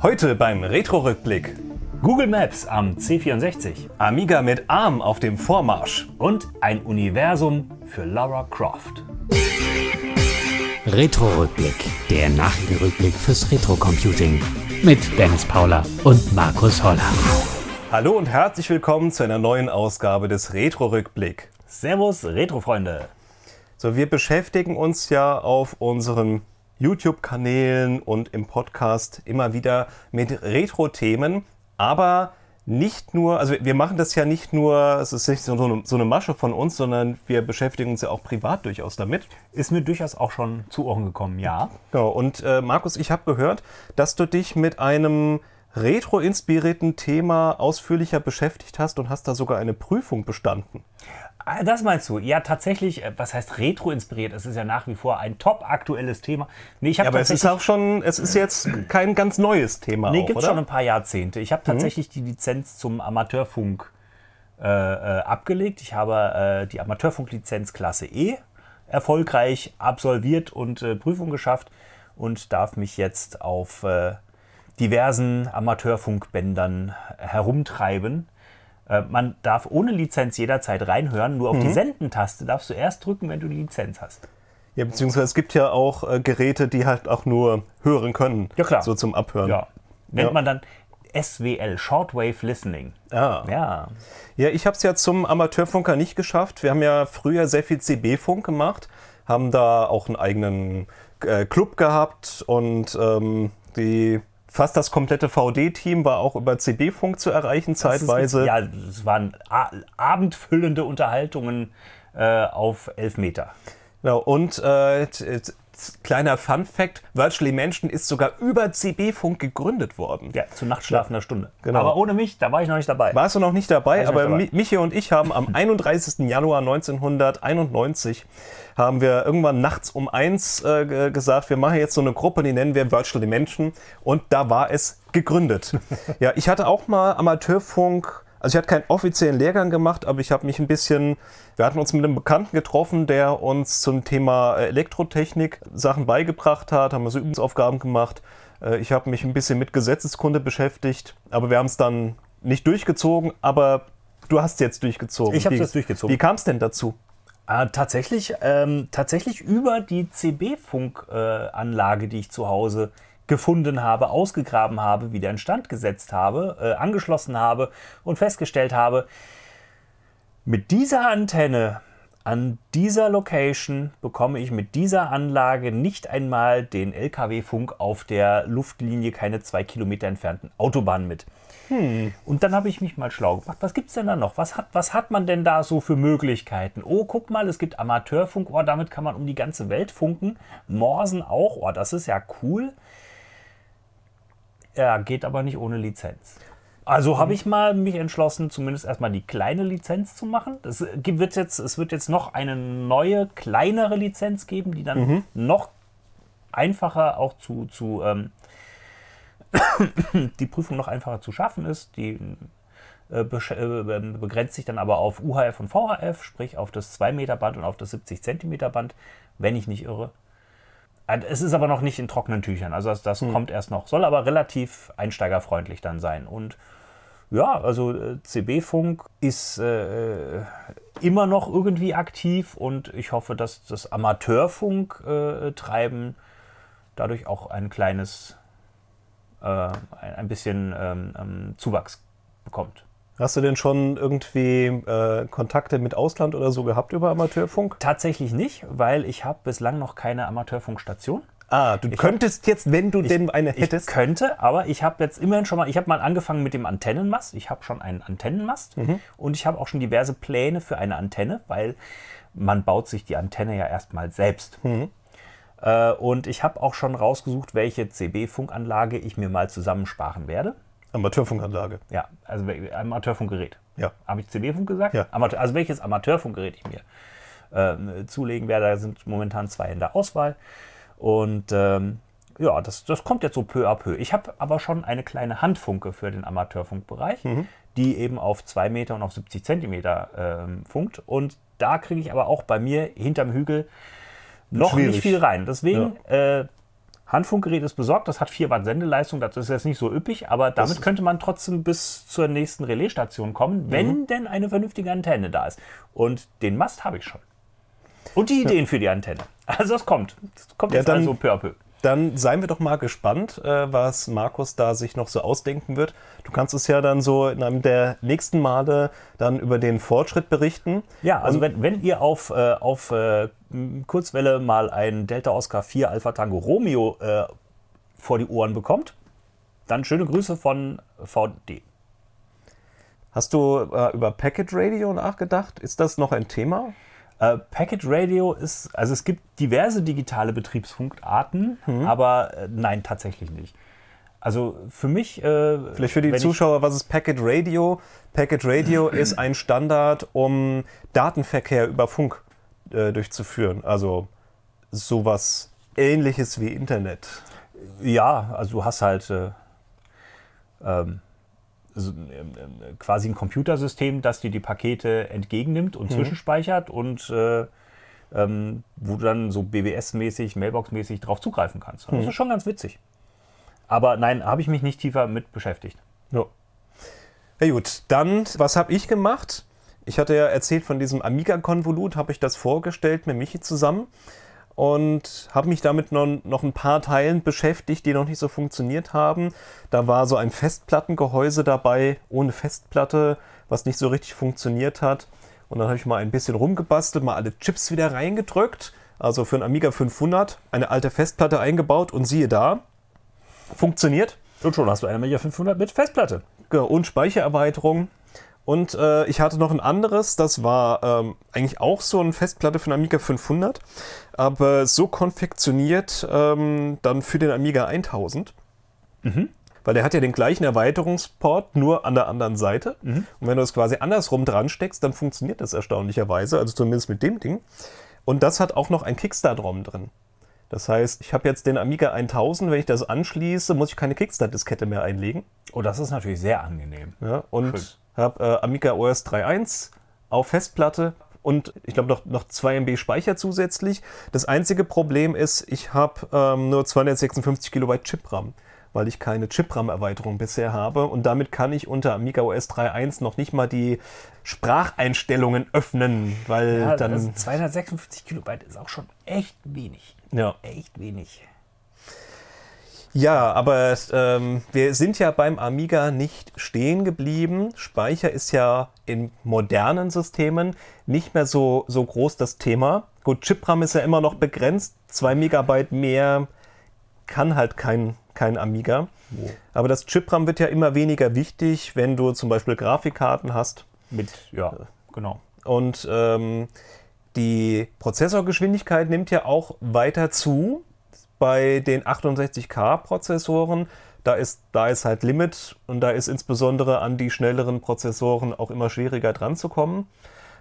Heute beim Retro-Rückblick. Google Maps am C64 Amiga mit ARM auf dem Vormarsch. und ein Universum für Lara Croft. Retro-Rückblick, der Nachrichtenrückblick fürs Retro-Computing. Mit Dennis Paula und Markus Holler. Hallo und herzlich willkommen zu einer neuen Ausgabe des Retro-Rückblick. Servus, Retro-Freunde. So, wir beschäftigen uns ja auf unseren YouTube-Kanälen und im Podcast immer wieder mit Retro-Themen, aber nicht nur, also wir machen das ja nicht nur, es ist nicht so eine, so eine Masche von uns, sondern wir beschäftigen uns ja auch privat durchaus damit. Ist mir durchaus auch schon zu Ohren gekommen, ja. Genau, und äh, Markus, ich habe gehört, dass du dich mit einem retro-inspirierten Thema ausführlicher beschäftigt hast und hast da sogar eine Prüfung bestanden. Ah, Das meinst du? Ja, tatsächlich, äh, was heißt retro-inspiriert? Es ist ja nach wie vor ein top aktuelles Thema. Nee, ich habe Aber es ist auch schon, es ist jetzt kein ganz neues Thema. Nee, gibt schon ein paar Jahrzehnte. Ich habe tatsächlich die Lizenz zum Amateurfunk äh, äh, abgelegt. Ich habe äh, die Amateurfunklizenz Klasse E erfolgreich absolviert und äh, Prüfung geschafft und darf mich jetzt auf äh, diversen Amateurfunkbändern herumtreiben. Äh, man darf ohne Lizenz jederzeit reinhören, nur auf Mhm. die Senden-Taste darfst du erst drücken, wenn du die Lizenz hast. Ja, beziehungsweise es gibt ja auch äh, Geräte, die halt auch nur hören können. Ja, klar. So zum Abhören. Ja. Nennt Ja. man dann SWL, Shortwave Listening. Ah. Ja. Ja, ich habe es ja zum Amateurfunker nicht geschafft. Wir haben ja früher sehr viel CB-Funk gemacht, haben da auch einen eigenen äh, Club gehabt und ähm, die fast das komplette VD-Team war auch über CB-Funk zu erreichen Das ist- zeitweise. Ja, es waren abendfüllende Unterhaltungen äh, auf elf Meter. Genau, und äh, kleiner Fun-Fact: Virtually Mansion ist sogar über CB-Funk gegründet worden. Ja, zu nachtschlafender Stunde. Genau. Aber ohne mich, da war ich noch nicht dabei. Warst du noch nicht dabei, aber dabei. Mi- Michi und ich haben am 31. Januar 1991 haben wir irgendwann nachts um eins äh, ge- gesagt, wir machen jetzt so eine Gruppe, die nennen wir Virtual Dimension und da war es gegründet. ja, ich hatte auch mal Amateurfunk, also ich hatte keinen offiziellen Lehrgang gemacht, aber ich habe mich ein bisschen, wir hatten uns mit einem Bekannten getroffen, der uns zum Thema äh, Elektrotechnik Sachen beigebracht hat, haben wir so Übungsaufgaben gemacht. Äh, Ich habe mich ein bisschen mit Gesetzeskunde beschäftigt, aber wir haben es dann nicht durchgezogen, aber du hast es jetzt durchgezogen. Ich Wie- jetzt durchgezogen. Wie kam es denn dazu? Ah, tatsächlich, ähm, tatsächlich über die CB-Funkanlage, äh, die ich zu Hause gefunden habe, ausgegraben habe, wieder in Stand gesetzt habe, äh, angeschlossen habe und festgestellt habe, mit dieser Antenne an dieser Location bekomme ich mit dieser Anlage nicht einmal den LKW-Funk auf der Luftlinie keine zwei Kilometer entfernten Autobahn mit. Und dann habe ich mich mal schlau gemacht. Was gibt es denn da noch? Was hat, was hat man denn da so für Möglichkeiten? Oh, guck mal, es gibt Amateurfunk. Oh, damit kann man um die ganze Welt funken. Morsen auch. Oh, das ist ja cool. Ja, geht aber nicht ohne Lizenz. Also habe ich mal mich entschlossen, zumindest erstmal die kleine Lizenz zu machen. Das gibt- wird jetzt, es wird jetzt noch eine neue, kleinere Lizenz geben, die dann noch einfacher auch zu, zu ähm, die Prüfung noch einfacher zu schaffen ist. Die äh, äh, begrenzt sich dann aber auf UHF und VHF, sprich auf das 2 Meter Band und auf das 70 Zentimeter Band, wenn ich nicht irre. Äh, Es ist aber noch nicht in trockenen Tüchern, also das, das kommt erst noch, soll aber relativ einsteigerfreundlich dann sein. Und ja, also äh, CB-Funk ist äh, immer noch irgendwie aktiv und ich hoffe, dass das Amateurfunk-Treiben dadurch auch ein kleines, äh, ein, ein bisschen ähm, ähm, Zuwachs bekommt. Hast du denn schon irgendwie äh, Kontakte mit Ausland oder so gehabt über Amateurfunk? Tatsächlich nicht, weil ich habe bislang noch keine Amateurfunkstation. Ah, du könntest jetzt, wenn du denn eine Ich hättest. könnte, aber ich habe jetzt immerhin schon mal, ich habe mal angefangen mit dem Antennenmast. Ich habe schon einen Antennenmast und ich habe auch schon diverse Pläne für eine Antenne, weil man baut sich die Antenne ja erstmal selbst. Äh, und ich habe auch schon rausgesucht, welche CB-Funkanlage ich mir mal zusammensparen werde. Amateurfunkanlage. Ja, also Amateurfunkgerät. Ja. Habe ich CB-Funk gesagt? Ja. Amateur, also welches Amateurfunkgerät ich mir ähm, zulegen werde. Da sind momentan zwei in der Auswahl. Und ähm, ja, das, das kommt jetzt so peu à peu. Ich habe aber schon eine kleine Handfunke für den Amateurfunkbereich, die eben auf 2 Meter und auf 70 Zentimeter ähm, funkt. Und da kriege ich aber auch bei mir hinterm Hügel noch Schwierig. nicht viel rein. Deswegen äh, Handfunkgerät ist besorgt, das hat 4 Watt Sendeleistung, das ist jetzt nicht so üppig, aber damit könnte man trotzdem bis zur nächsten Relaisstation kommen, wenn denn eine vernünftige Antenne da ist. Und den Mast habe ich schon. Und die Ideen für die Antenne. Also das kommt. Das kommt Ja, jetzt dann- also peu à peu. Dann seien wir doch mal gespannt, äh, was Markus da sich noch so ausdenken wird. Du kannst es ja dann so in einem der nächsten Male dann über den Fortschritt berichten. Ja, also wenn, wenn ihr auf, äh, auf äh, Kurzwelle mal ein Delta Oscar 4 Alpha Tango Romeo äh, vor die Ohren bekommt, dann schöne Grüße von VD. Hast du über Packet Radio nachgedacht? Ist das noch ein Thema? Äh, Packet Radio ist, also es gibt diverse digitale Betriebspunktarten, aber äh, nein, tatsächlich nicht. Also für mich. Äh, Vielleicht für die Zuschauer, was ist Packet Radio? Packet Radio ist ein Standard, um Datenverkehr über Funk äh, durchzuführen. Also sowas ähnliches wie Internet. Ja, also du hast halt äh, ähm, so, ähm, ähm, quasi ein Computersystem, das dir die Pakete entgegennimmt und zwischenspeichert und äh, ähm, wo du dann so BBS-mäßig, Mailbox-mäßig drauf zugreifen kannst. Das ist schon ganz witzig. Aber nein, habe ich mich nicht tiefer mit beschäftigt. Ja. Ja gut, dann, was habe ich gemacht? Ich hatte ja erzählt von diesem Amiga-Konvolut, habe ich das vorgestellt mit Michi zusammen und habe mich damit noch, noch ein paar Teilen beschäftigt, die noch nicht so funktioniert haben. Da war so ein Festplattengehäuse dabei, ohne Festplatte, was nicht so richtig funktioniert hat. Und dann habe ich mal ein bisschen rumgebastelt, mal alle Chips wieder reingedrückt. Also für einen Amiga 500 eine alte Festplatte eingebaut und siehe da, funktioniert. Und schon hast du eine Amiga 500 mit Festplatte. Und Speichererweiterung. Und äh, ich hatte noch ein anderes, das war ähm, eigentlich auch so eine Festplatte für den Amiga 500, aber so konfektioniert ähm, dann für den Amiga 1000. Weil der hat ja den gleichen Erweiterungsport, nur an der anderen Seite. Und wenn du es quasi andersrum dran steckst, dann funktioniert das erstaunlicherweise, also zumindest mit dem Ding. Und das hat auch noch ein Kickstart-ROM drin. Das heißt, ich habe jetzt den Amiga 1000, wenn ich das anschließe, muss ich keine Kickstart-Diskette mehr einlegen. Oh, das ist natürlich sehr angenehm. Ja, und habe äh, Amiga OS 3.1 auf Festplatte und ich glaube noch, noch 2 MB Speicher zusätzlich. Das einzige Problem ist, ich habe ähm, nur 256 Kilobyte Chip-RAM, weil ich keine Chip-RAM-Erweiterung bisher habe und damit kann ich unter Amiga OS 3.1 noch nicht mal die Spracheinstellungen öffnen, weil Ja, dann... also 256 Kilobyte ist auch schon echt wenig. ja. Echt wenig. Ja, aber ähm, wir sind ja beim Amiga nicht stehen geblieben. Speicher ist ja in modernen Systemen nicht mehr so, so groß das Thema. Gut, Chip-RAM ist ja immer noch begrenzt. 2 Megabyte mehr kann halt kein, kein Amiga. Aber das Chip-RAM wird ja immer weniger wichtig, wenn du zum Beispiel Grafikkarten hast. Mit, ja, genau. Und ähm, die Prozessorgeschwindigkeit nimmt ja auch weiter zu. Bei den 68K-Prozessoren, da ist, da ist halt Limit und da ist insbesondere an die schnelleren Prozessoren auch immer schwieriger dran zu kommen.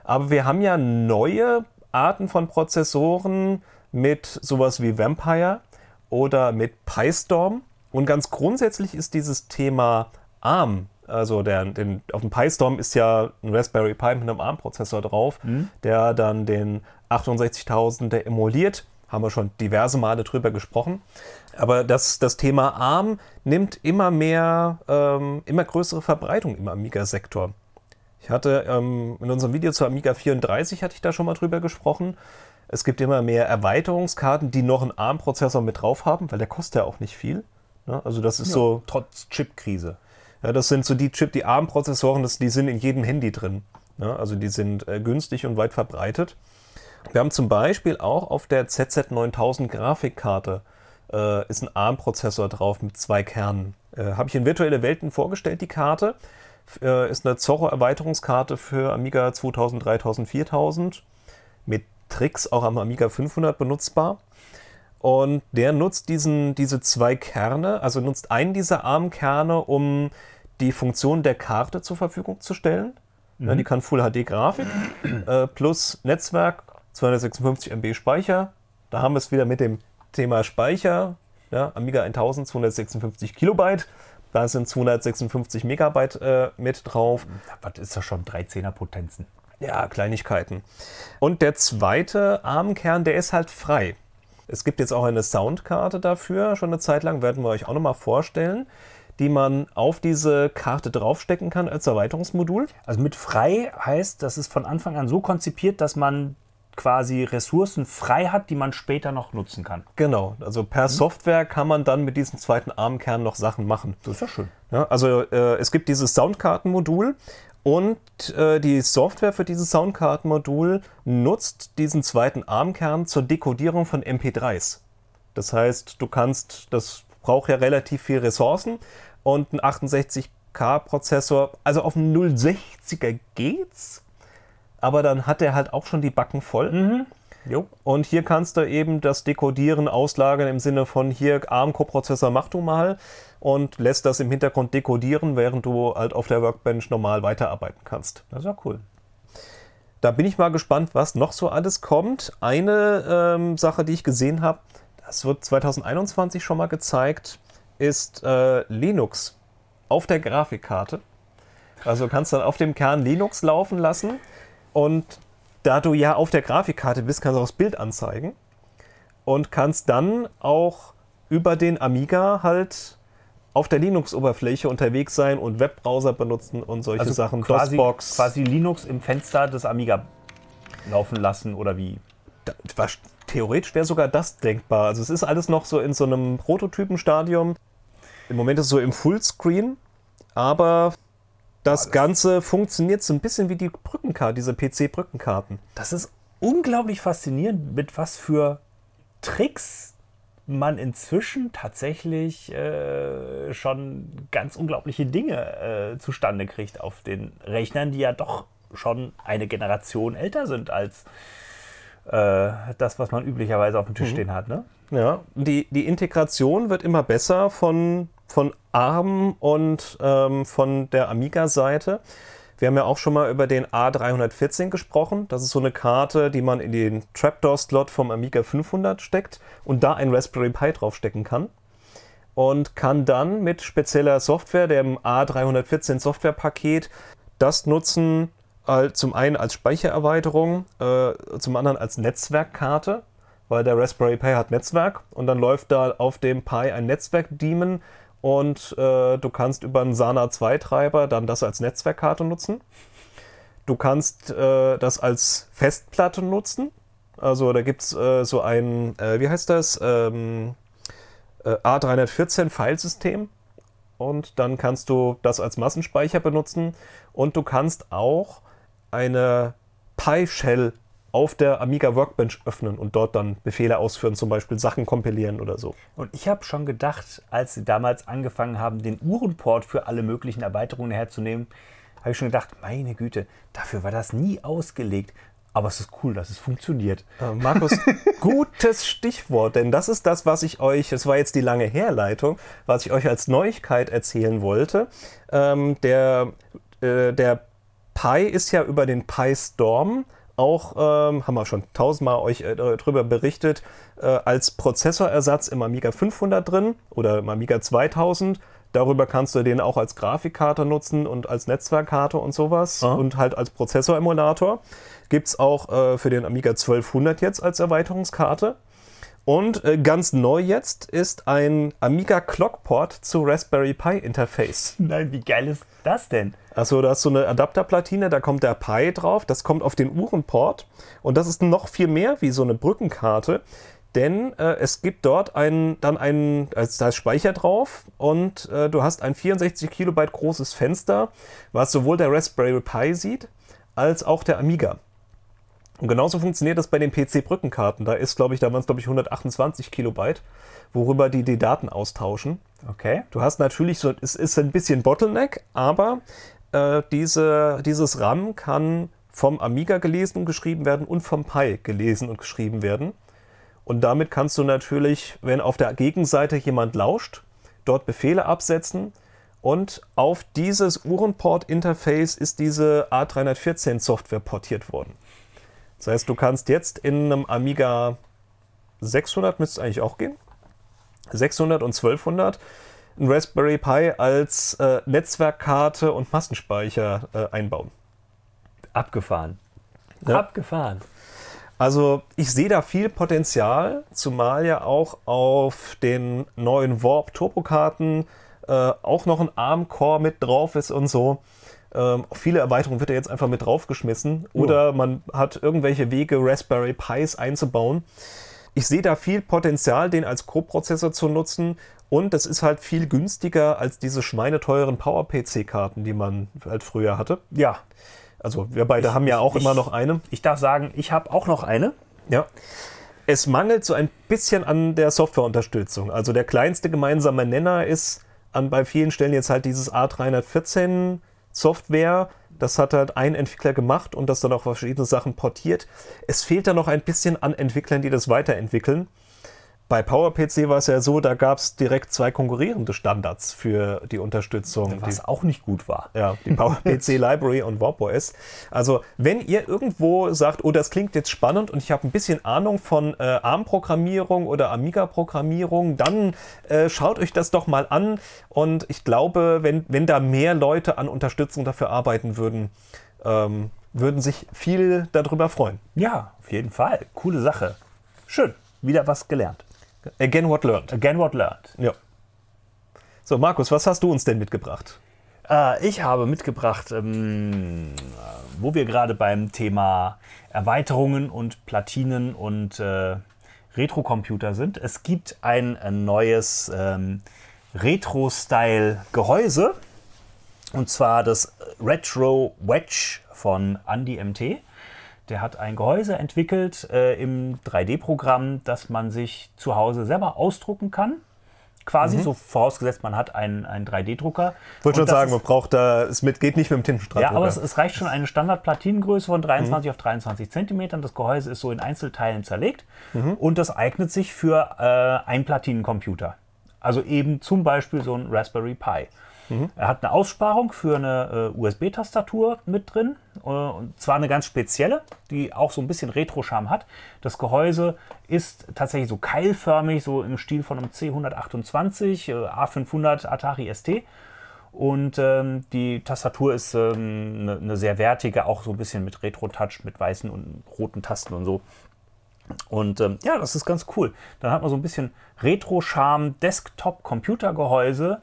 Aber wir haben ja neue Arten von Prozessoren mit sowas wie Vampire oder mit PyStorm. Und ganz grundsätzlich ist dieses Thema ARM, also der, den, auf dem PyStorm ist ja ein Raspberry Pi mit einem ARM-Prozessor drauf, der dann den 68000er emuliert. Haben wir schon diverse Male drüber gesprochen. Aber das, das Thema ARM nimmt immer mehr, ähm, immer größere Verbreitung im Amiga-Sektor. Ich hatte ähm, in unserem Video zu Amiga 34 hatte ich da schon mal drüber gesprochen. Es gibt immer mehr Erweiterungskarten, die noch einen ARM-Prozessor mit drauf haben, weil der kostet ja auch nicht viel. Ne? Also das ist so, Trotz Chipkrise. ja, das sind so die Chip, die ARM-Prozessoren, die sind in jedem Handy drin. Ne? Also die sind äh, günstig und weit verbreitet. Wir haben zum Beispiel auch auf der ZZ9000 Grafikkarte äh, ist ein ARM-Prozessor drauf mit zwei Kernen. Äh, Habe ich in virtuelle Welten vorgestellt, die Karte. Äh, ist eine Zorro-Erweiterungskarte für Amiga 2000, 3000, 4000. Mit Tricks auch am Amiga 500 benutzbar. Und der nutzt diesen, diese zwei Kerne, also nutzt einen dieser ARM-Kerne, um die Funktion der Karte zur Verfügung zu stellen. Ja, die kann Full HD Grafik äh, plus Netzwerk, 256 MB Speicher. Da haben wir es wieder mit dem Thema Speicher. Ja, Amiga 1000 256 Kilobyte. Da sind 256 Megabyte äh, mit drauf. Was ist das schon? 13er Potenzen. Ja, Kleinigkeiten. Und der zweite ARM-Kern, der ist halt frei. Es gibt jetzt auch eine Soundkarte dafür, schon eine Zeit lang, werden wir euch auch nochmal vorstellen, die man auf diese Karte draufstecken kann als Erweiterungsmodul. Also mit frei heißt, das ist von Anfang an so konzipiert, dass man quasi Ressourcen frei hat, die man später noch nutzen kann. Genau, also per Software kann man dann mit diesem zweiten ARM-Kern noch Sachen machen. Das ist ja schön. Ja, also äh, es gibt dieses Soundkartenmodul und äh, die Software für dieses Soundkartenmodul nutzt diesen zweiten ARM-Kern zur Dekodierung von MP3s. Das heißt, du kannst, das braucht ja relativ viel Ressourcen und ein 68K-Prozessor, also auf einem 060er geht's, aber dann hat er halt auch schon die Backen voll. Jo. Und hier kannst du eben das Dekodieren auslagern im Sinne von hier ARM-Coprozessor mach du mal und lässt das im Hintergrund dekodieren, während du halt auf der Workbench normal weiterarbeiten kannst. Das ist ja cool. Da bin ich mal gespannt, was noch so alles kommt. Eine ähm, Sache, die ich gesehen habe, das wird 2021 schon mal gezeigt, ist äh, Linux auf der Grafikkarte. Also du kannst dann auf dem Kern Linux laufen lassen und da du ja auf der Grafikkarte bist, kannst du auch das Bild anzeigen und kannst dann auch über den Amiga halt auf der Linux-Oberfläche unterwegs sein und Webbrowser benutzen und solche Sachen. Also quasi, DOSBox. quasi Linux im Fenster des Amiga laufen lassen oder wie? Da- was- theoretisch wäre sogar das denkbar. Also es ist alles noch so in so einem Prototypenstadium. Im Moment ist es so im Fullscreen, aber das Ganze funktioniert so ein bisschen wie die Brückenkarte, diese PC-Brückenkarten. Das ist unglaublich faszinierend, mit was für Tricks man inzwischen tatsächlich äh, schon ganz unglaubliche Dinge äh, zustande kriegt auf den Rechnern, die ja doch schon eine Generation älter sind als äh, das, was man üblicherweise auf dem Tisch stehen hat. Ne? Ja, die, die Integration wird immer besser von, von ARM und ähm, von der Amiga-Seite. Wir haben ja auch schon mal über den A314 gesprochen. Das ist so eine Karte, die man in den Trapdoor-Slot vom Amiga 500 steckt und da ein Raspberry Pi draufstecken kann. Und kann dann mit spezieller Software, dem A314 Softwarepaket, das nutzen, zum einen als Speichererweiterung, äh, zum anderen als Netzwerkkarte, weil der Raspberry Pi hat Netzwerk und dann läuft da auf dem Pi ein Netzwerk-Daemon und äh, du kannst über einen SANA 2 Treiber dann das als Netzwerkkarte nutzen. Du kannst äh, das als Festplatte nutzen. Also da gibt es äh, so ein, äh, wie heißt das, ähm, äh, A314 Filesystem und dann kannst du das als Massenspeicher benutzen und du kannst auch eine Pi-Shell auf der Amiga Workbench öffnen und dort dann Befehle ausführen, zum Beispiel Sachen kompilieren oder so. Und ich habe schon gedacht, als sie damals angefangen haben, den Uhrenport für alle möglichen Erweiterungen herzunehmen, habe ich schon gedacht, meine Güte, dafür war das nie ausgelegt. Aber es ist cool, dass es funktioniert. Äh, Markus, gutes Stichwort, denn das ist das, was ich euch, es war jetzt die lange Herleitung, was ich euch als Neuigkeit erzählen wollte. Ähm, der, äh, der Pi ist ja über den Pi Storm auch, ähm, haben wir schon tausendmal euch äh, darüber berichtet, äh, als Prozessorersatz im Amiga 500 drin oder im Amiga 2000. Darüber kannst du den auch als Grafikkarte nutzen und als Netzwerkkarte und sowas Ah. und halt als Prozessoremulator. Gibt es auch äh, für den Amiga 1200 jetzt als Erweiterungskarte. Und äh, ganz neu jetzt ist ein Amiga Clockport zu Raspberry Pi Interface. Nein, wie geil ist das denn? Also da hast du eine Adapterplatine, da kommt der Pi drauf, das kommt auf den Uhrenport und das ist noch viel mehr wie so eine Brückenkarte, denn äh, es gibt dort einen, dann einen, also da ist Speicher drauf und äh, du hast ein 64 Kilobyte großes Fenster, was sowohl der Raspberry Pi sieht, als auch der Amiga. Und genauso funktioniert das bei den PC-Brückenkarten. Da ist, glaube ich, da waren es, glaube ich, 128 Kilobyte, worüber die die Daten austauschen. Okay. Du hast natürlich so, es ist ein bisschen Bottleneck, aber äh, diese, dieses RAM kann vom Amiga gelesen und geschrieben werden und vom Pi gelesen und geschrieben werden. Und damit kannst du natürlich, wenn auf der Gegenseite jemand lauscht, dort Befehle absetzen. Und auf dieses Uhrenport-Interface ist diese A314-Software portiert worden. Das heißt, du kannst jetzt in einem Amiga 600, müsste es eigentlich auch gehen, 600 und 1200 ein Raspberry Pi als äh, Netzwerkkarte und Massenspeicher äh, einbauen. Abgefahren. Ja. Abgefahren. Also ich sehe da viel Potenzial, zumal ja auch auf den neuen Warp Turbokarten äh, auch noch ein ARM-Core mit drauf ist und so. Ähm, viele Erweiterungen wird er jetzt einfach mit draufgeschmissen. Oder man hat irgendwelche Wege, Raspberry Pis einzubauen. Ich sehe da viel Potenzial, den als Co-Prozessor zu nutzen. Und das ist halt viel günstiger als diese schweineteuren Power-PC-Karten, die man halt früher hatte. Ja, Also wir beide haben ja auch ich- immer noch eine. ich darf sagen, ich habe auch noch eine. Ja. Es mangelt so ein bisschen an der Softwareunterstützung. Also der kleinste gemeinsame Nenner ist an bei vielen Stellen jetzt halt dieses A314 Software. Das hat halt ein Entwickler gemacht und das dann auch verschiedene Sachen portiert. Es fehlt da noch ein bisschen an Entwicklern, die das weiterentwickeln. Bei PowerPC war es ja so, da gab es direkt zwei konkurrierende Standards für die Unterstützung. Was Die- auch nicht gut war. ja, die PowerPC Library und Warp OS. Also, wenn ihr irgendwo sagt, oh, das klingt jetzt spannend und ich habe ein bisschen Ahnung von äh, ARM-Programmierung oder Amiga-Programmierung, dann äh, schaut euch das doch mal an. Und ich glaube, wenn, wenn da mehr Leute an Unterstützung dafür arbeiten würden, ähm, würden sich viel darüber freuen. Ja, auf jeden Fall. Coole Sache. Schön. Wieder was gelernt. Again, what learned. Again what learned. Ja. So, Markus, was hast du uns denn mitgebracht? Äh, ich habe mitgebracht, ähm, wo wir gerade beim Thema Erweiterungen und Platinen und äh, Retro-Computer sind. Es gibt ein, äh, neues ähm, Retro-Style-Gehäuse. Und zwar das Retro Wedge von Andy MT. Der hat ein Gehäuse entwickelt äh, im 3D-Programm, das man sich zu Hause selber ausdrucken kann. Quasi, so vorausgesetzt, man hat einen, einen 3D-Drucker. Ich wollte schon sagen, ist- man braucht da, es mit, geht nicht mit dem Tintenstrahl. ja, aber es, es reicht schon eine Standard-Platinengröße von 23 auf 23 Zentimetern. Das Gehäuse ist so in Einzelteilen zerlegt und das eignet sich für äh, einen Platinencomputer. Also eben zum Beispiel so ein Raspberry Pi. Er hat eine Aussparung für eine äh, USB-Tastatur mit drin. Äh, und zwar eine ganz spezielle, die auch so ein bisschen Retro-Charme hat. Das Gehäuse ist tatsächlich so keilförmig, so im Stil von einem C128, äh, A500 Atari ST. Und ähm, die Tastatur ist ähm, eine, eine sehr wertige, auch so ein bisschen mit Retro-Touch, mit weißen und roten Tasten und so. Und ähm, ja, das ist ganz cool. Dann hat man so ein bisschen Retro-Charme, Desktop-Computergehäuse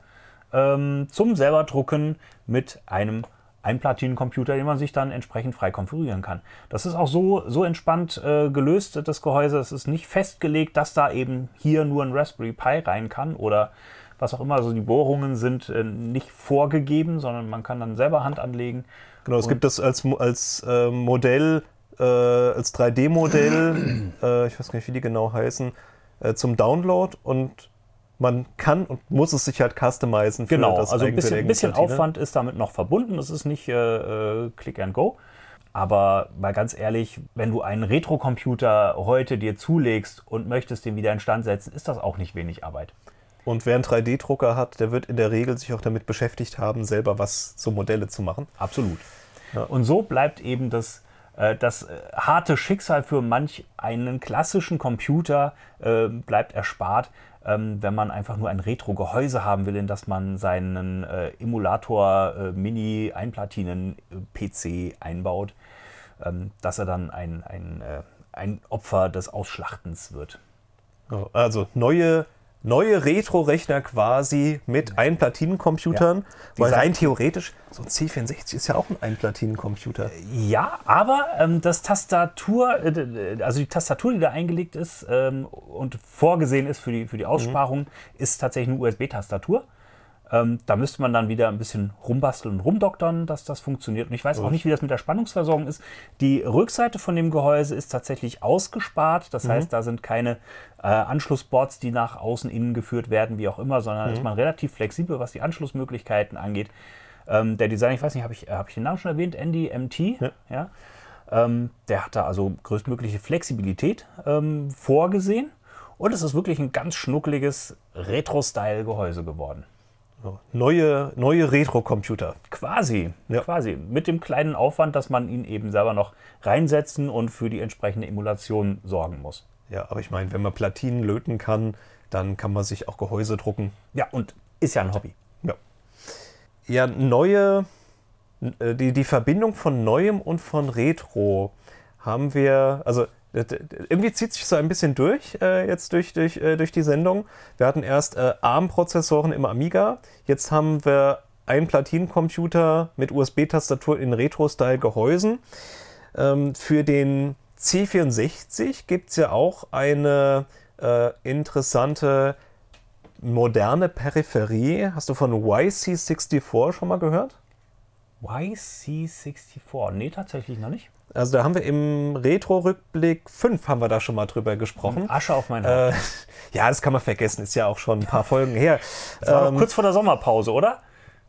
ähm, zum selber drucken mit einem Einplatinencomputer, den man sich dann entsprechend frei konfigurieren kann. Das ist auch so, so entspannt äh, gelöst, das Gehäuse. Es ist nicht festgelegt, dass da eben hier nur ein Raspberry Pi rein kann oder was auch immer. Also die Bohrungen sind äh, nicht vorgegeben, sondern man kann dann selber Hand anlegen. Genau, es gibt das als, als äh, Modell, äh, als 3D-Modell, äh, ich weiß gar nicht, wie die genau heißen, äh, zum Download und man kann und muss es sich halt customizen für Genau, das also ein bisschen, bisschen Platine. Aufwand ist damit noch verbunden. Es ist nicht äh, äh, Click and Go. Aber mal ganz ehrlich, wenn du einen Retro-Computer heute dir zulegst und möchtest den wieder instand setzen, ist das auch nicht wenig Arbeit. Und wer einen 3D-Drucker hat, der wird in der Regel sich auch damit beschäftigt haben, selber was so Modelle zu machen. Absolut. Und so bleibt eben das, äh, das äh, harte Schicksal für manch einen klassischen Computer äh, bleibt erspart, ähm, wenn man einfach nur ein Retro-Gehäuse haben will, in das man seinen äh, Emulator äh, Mini-Einplatinen-PC einbaut, ähm, dass er dann ein, ein, äh, ein Opfer des Ausschlachtens wird. Ja, Also neue, neue Retro-Rechner quasi mit Einplatinencomputern, Ja. weil rein theoretisch, so ein C64 ist ja auch ein Einplatinencomputer. Ja, aber ähm, das Tastatur, äh, also die Tastatur, die da eingelegt ist ähm, und vorgesehen ist für die, für die Aussparung, ist tatsächlich eine USB-Tastatur. Ähm, da müsste man dann wieder ein bisschen rumbasteln und rumdoktern, dass das funktioniert. Und ich weiß auch nicht, wie das mit der Spannungsversorgung ist. Die Rückseite von dem Gehäuse ist tatsächlich ausgespart. Das heißt, da sind keine äh, Anschlussboards, die nach außen innen geführt werden, wie auch immer, sondern ist man relativ flexibel, was die Anschlussmöglichkeiten angeht. Ähm, der Designer, ich weiß nicht, habe ich, hab ich den Namen schon erwähnt? Andy MT. Ja. Ähm, der hat da also größtmögliche Flexibilität ähm, vorgesehen. Und es ist wirklich ein ganz schnuckliges Retro-Style-Gehäuse geworden. Neue, neue Retro-Computer. Quasi, Ja. quasi. Mit dem kleinen Aufwand, dass man ihn eben selber noch reinsetzen und für die entsprechende Emulation sorgen muss. Ja, aber ich meine, wenn man Platinen löten kann, dann kann man sich auch Gehäuse drucken. Ja, und ist ja ein Hobby. Ja, ja neue, äh, die, die Verbindung von Neuem und von Retro haben wir, also irgendwie zieht sich so ein bisschen durch, äh, jetzt durch, durch, äh, durch die Sendung. Wir hatten erst äh, ARM-Prozessoren im Amiga, jetzt haben wir einen Platinencomputer mit USB-Tastatur in Retro-Style-Gehäusen. Ähm, für den C64 gibt es ja auch eine äh, interessante moderne Peripherie. Hast du von YC64 schon mal gehört? YC64. Nee, tatsächlich noch nicht. Also da haben wir im Retro-Rückblick 5 haben wir da schon mal drüber gesprochen. Asche auf mein Haupt. Äh, ja, das kann man vergessen, ist ja auch schon ein paar Folgen her. Das war ähm, kurz vor der Sommerpause, oder?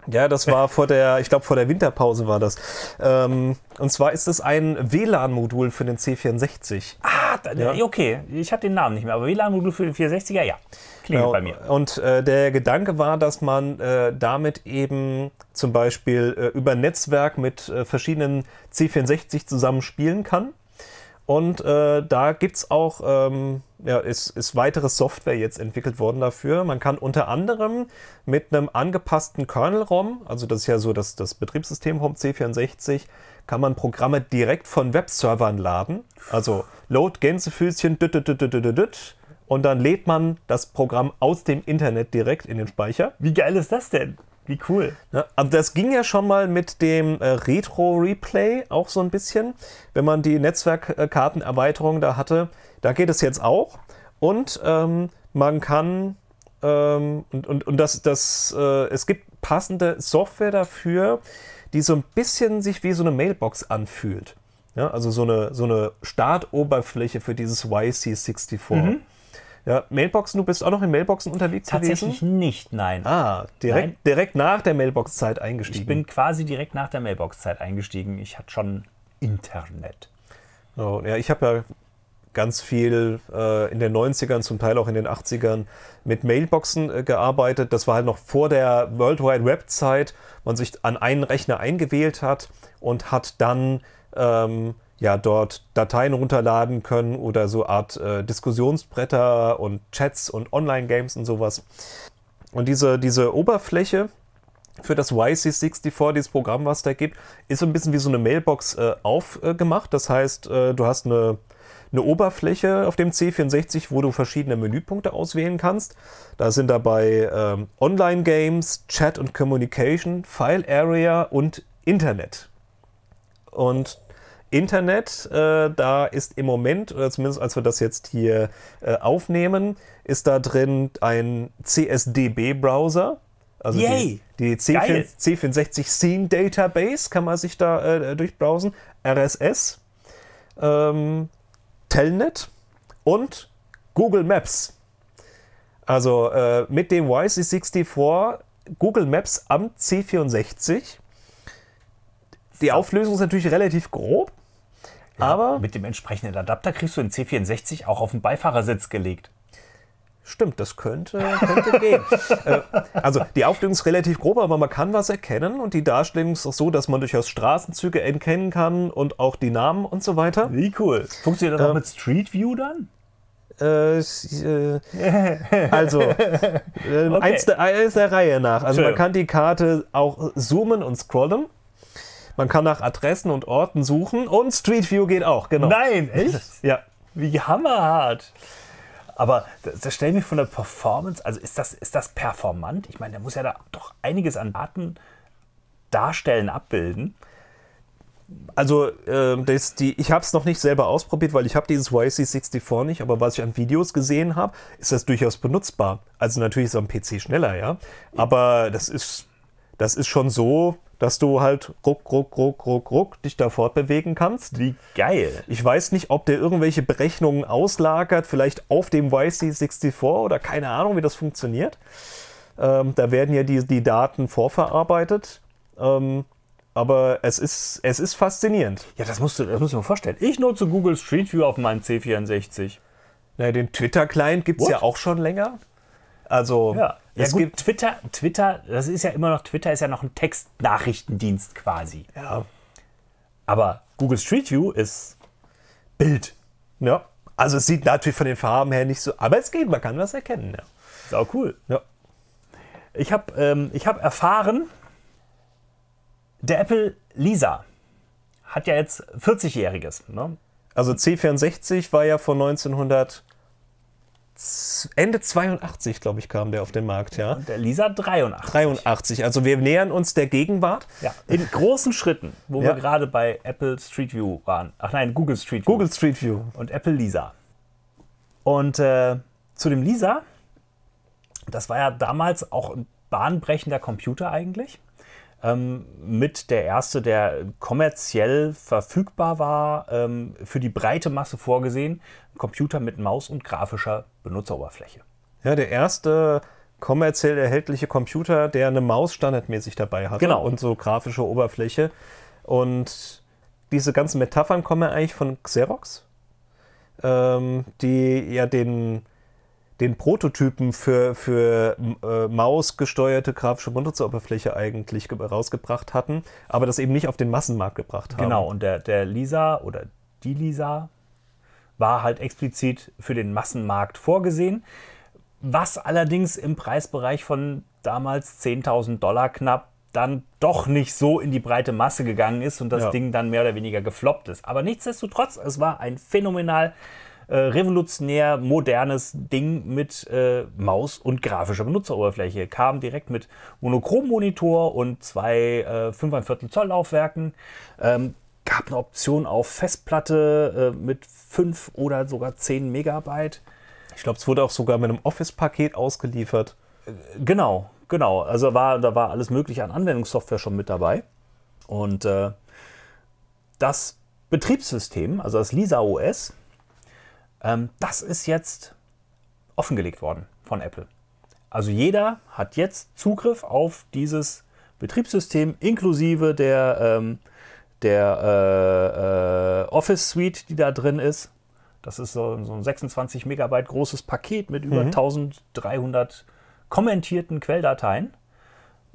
Ja, das war vor der, ich glaube vor der Winterpause war das. Ähm, und zwar ist es ein WLAN-Modul für den C64. Ah, Ja. okay. Ich hatte den Namen nicht mehr, aber WLAN-Modul für den 460er, ja. Klingelt Ja, bei mir. Und äh, der Gedanke war, dass man äh, damit eben zum Beispiel äh, über Netzwerk mit äh, verschiedenen C64 zusammen spielen kann. Und äh, da gibt es auch, ähm, ja, ist, ist weitere Software jetzt entwickelt worden dafür. Man kann unter anderem mit einem angepassten Kernel-ROM, also das ist ja so das, das Betriebssystem vom C64, kann man Programme direkt von Webservern laden. Also Load Gänsefüßchen, düt, düt, düt, düt, düt, düt, und dann lädt man das Programm aus dem Internet direkt in den Speicher. Wie geil ist das denn? Wie cool. Ja, also das ging ja schon mal mit dem äh, Retro-Replay auch so ein bisschen, wenn man die Netzwerkkartenerweiterung da hatte. Da geht es jetzt auch. Und ähm, man kann, ähm, und, und, und das, das, äh, es gibt passende Software dafür, die so ein bisschen sich wie so eine Mailbox anfühlt. Ja, also so eine, so eine Startoberfläche für dieses YC64. Ja, Mailboxen, du bist auch noch in Mailboxen unterwegs Tatsächlich gewesen? nicht, nein. Ah, direkt, Nein. direkt nach der Mailbox-Zeit eingestiegen. Ich bin quasi direkt nach der Mailbox-Zeit eingestiegen. Ich hatte schon Internet. Oh, ja, ich habe ja ganz viel äh, in den 90ern, zum Teil auch in den 80ern mit Mailboxen äh, gearbeitet. Das war halt noch vor der World Wide Web Zeit, man sich an einen Rechner eingewählt hat und hat dann ähm, ja dort Dateien runterladen können oder so Art äh, Diskussionsbretter und Chats und Online-Games und sowas. Und diese, diese Oberfläche, für das YC64, dieses Programm, was da gibt, ist so ein bisschen wie so eine Mailbox äh, aufgemacht. Das heißt, äh, du hast eine, eine Oberfläche auf dem C64, wo du verschiedene Menüpunkte auswählen kannst. Da sind dabei ähm, Online-Games, Chat und Communication, File Area und Internet. Und Internet, äh, da ist im Moment, oder zumindest als wir das jetzt hier äh, aufnehmen, ist da drin ein CSDB-Browser. Also Yay! die, die Geil. C4, C64 Scene Database kann man sich da äh, durchbrowsen. RSS, ähm, Telnet und Google Maps. Also äh, mit dem YC64 Google Maps am C64. Die Auflösung ist natürlich relativ grob, aber Mit dem entsprechenden Adapter kriegst du den C64 auch auf den Beifahrersitz gelegt. Stimmt, das könnte, könnte gehen. äh, also die Auflösung ist relativ grob, aber man kann was erkennen und die Darstellung ist auch so, dass man durchaus Straßenzüge erkennen kann und auch die Namen und so weiter. Wie cool. Funktioniert das auch mit Street View dann? Äh, äh, also, äh, eins, der, eins der Reihe nach. Also man kann die Karte auch zoomen und scrollen. Man kann nach Adressen und Orten suchen und Street View geht auch, genau. Nein, echt? Ja. Wie hammerhart. Aber das, das stell mir von der Performance, also ist das, ist das performant? Ich meine, der muss ja da doch einiges an Daten darstellen, abbilden. Also, ähm, das, die, ich habe es noch nicht selber ausprobiert, weil ich habe dieses YC64 nicht, aber was ich an Videos gesehen habe, ist das durchaus benutzbar. Also natürlich ist es am PC schneller, ja. Aber das ist, das ist schon so, dass du halt ruck, ruck, ruck, ruck, ruck dich da fortbewegen kannst. Wie geil. Ich weiß nicht, ob der irgendwelche Berechnungen auslagert, vielleicht auf dem YC64 oder keine Ahnung, wie das funktioniert. Ähm, da werden ja die, die Daten vorverarbeitet. Ähm, aber es ist, es ist faszinierend. Ja, das musst du, das musst du mal vorstellen. Ich nutze Google Street View auf meinem C64. Naja, den Twitter-Client gibt es ja auch schon länger. Also, Ja, ja es gut, gibt. Twitter, Twitter, das ist ja immer noch, Twitter ist ja noch ein Textnachrichtendienst quasi. Ja, Aber Google Street View ist Bild. ja. Also, es sieht natürlich von den Farben her nicht so. Aber es geht, man kann was erkennen. Ja. Sau cool. Ja. Ich habe ähm, ich hab erfahren, der Apple Lisa hat ja jetzt 40-Jähriges. Ne? Also C64 war ja von 1900 Ende 82, glaube ich, kam der auf den Markt, ja. Und der Lisa 83. 83. Also wir nähern uns der Gegenwart. Ja, in großen Schritten, wo Ja. wir gerade bei Apple Street View waren. Ach nein, Google Street View. Google Street View. und Apple Lisa. Und äh, zu dem Lisa, das war ja damals auch ein bahnbrechender Computer eigentlich. Ähm, mit der erste, der kommerziell verfügbar war, ähm, für die breite Masse vorgesehen. Computer mit Maus und grafischer Benutzeroberfläche. Ja, der erste kommerziell erhältliche Computer, der eine Maus standardmäßig dabei hatte Genau. und so grafische Oberfläche. Und diese ganzen Metaphern kommen ja eigentlich von Xerox, ähm, die ja den, den Prototypen für, für äh, mausgesteuerte grafische Benutzeroberfläche eigentlich ge- rausgebracht hatten, aber das eben nicht auf den Massenmarkt gebracht haben. Genau, und der, der Lisa oder die Lisa war halt explizit für den Massenmarkt vorgesehen, was allerdings im Preisbereich von damals 10.000 Dollar knapp dann doch nicht so in die breite Masse gegangen ist und das Ja. Ding dann mehr oder weniger gefloppt ist. Aber nichtsdestotrotz, es war ein phänomenal äh, revolutionär modernes Ding mit äh, Maus und grafischer Benutzeroberfläche. Kam direkt mit Monochrom-Monitor und zwei äh, 5,25 Zoll Laufwerken. Ähm, gab eine Option auf Festplatte äh, mit 5 oder sogar 10 Megabyte. Ich glaube, es wurde auch sogar mit einem Office-Paket ausgeliefert. Genau, genau. Also war, da war alles Mögliche an Anwendungssoftware schon mit dabei. Und äh, das Betriebssystem, also das Lisa OS, das ist jetzt offengelegt worden von Apple. Also jeder hat jetzt Zugriff auf dieses Betriebssystem inklusive der, ähm, der äh, äh, Office Suite, die da drin ist. Das ist so, so ein 26 Megabyte großes Paket mit über 1300 kommentierten Quelldateien.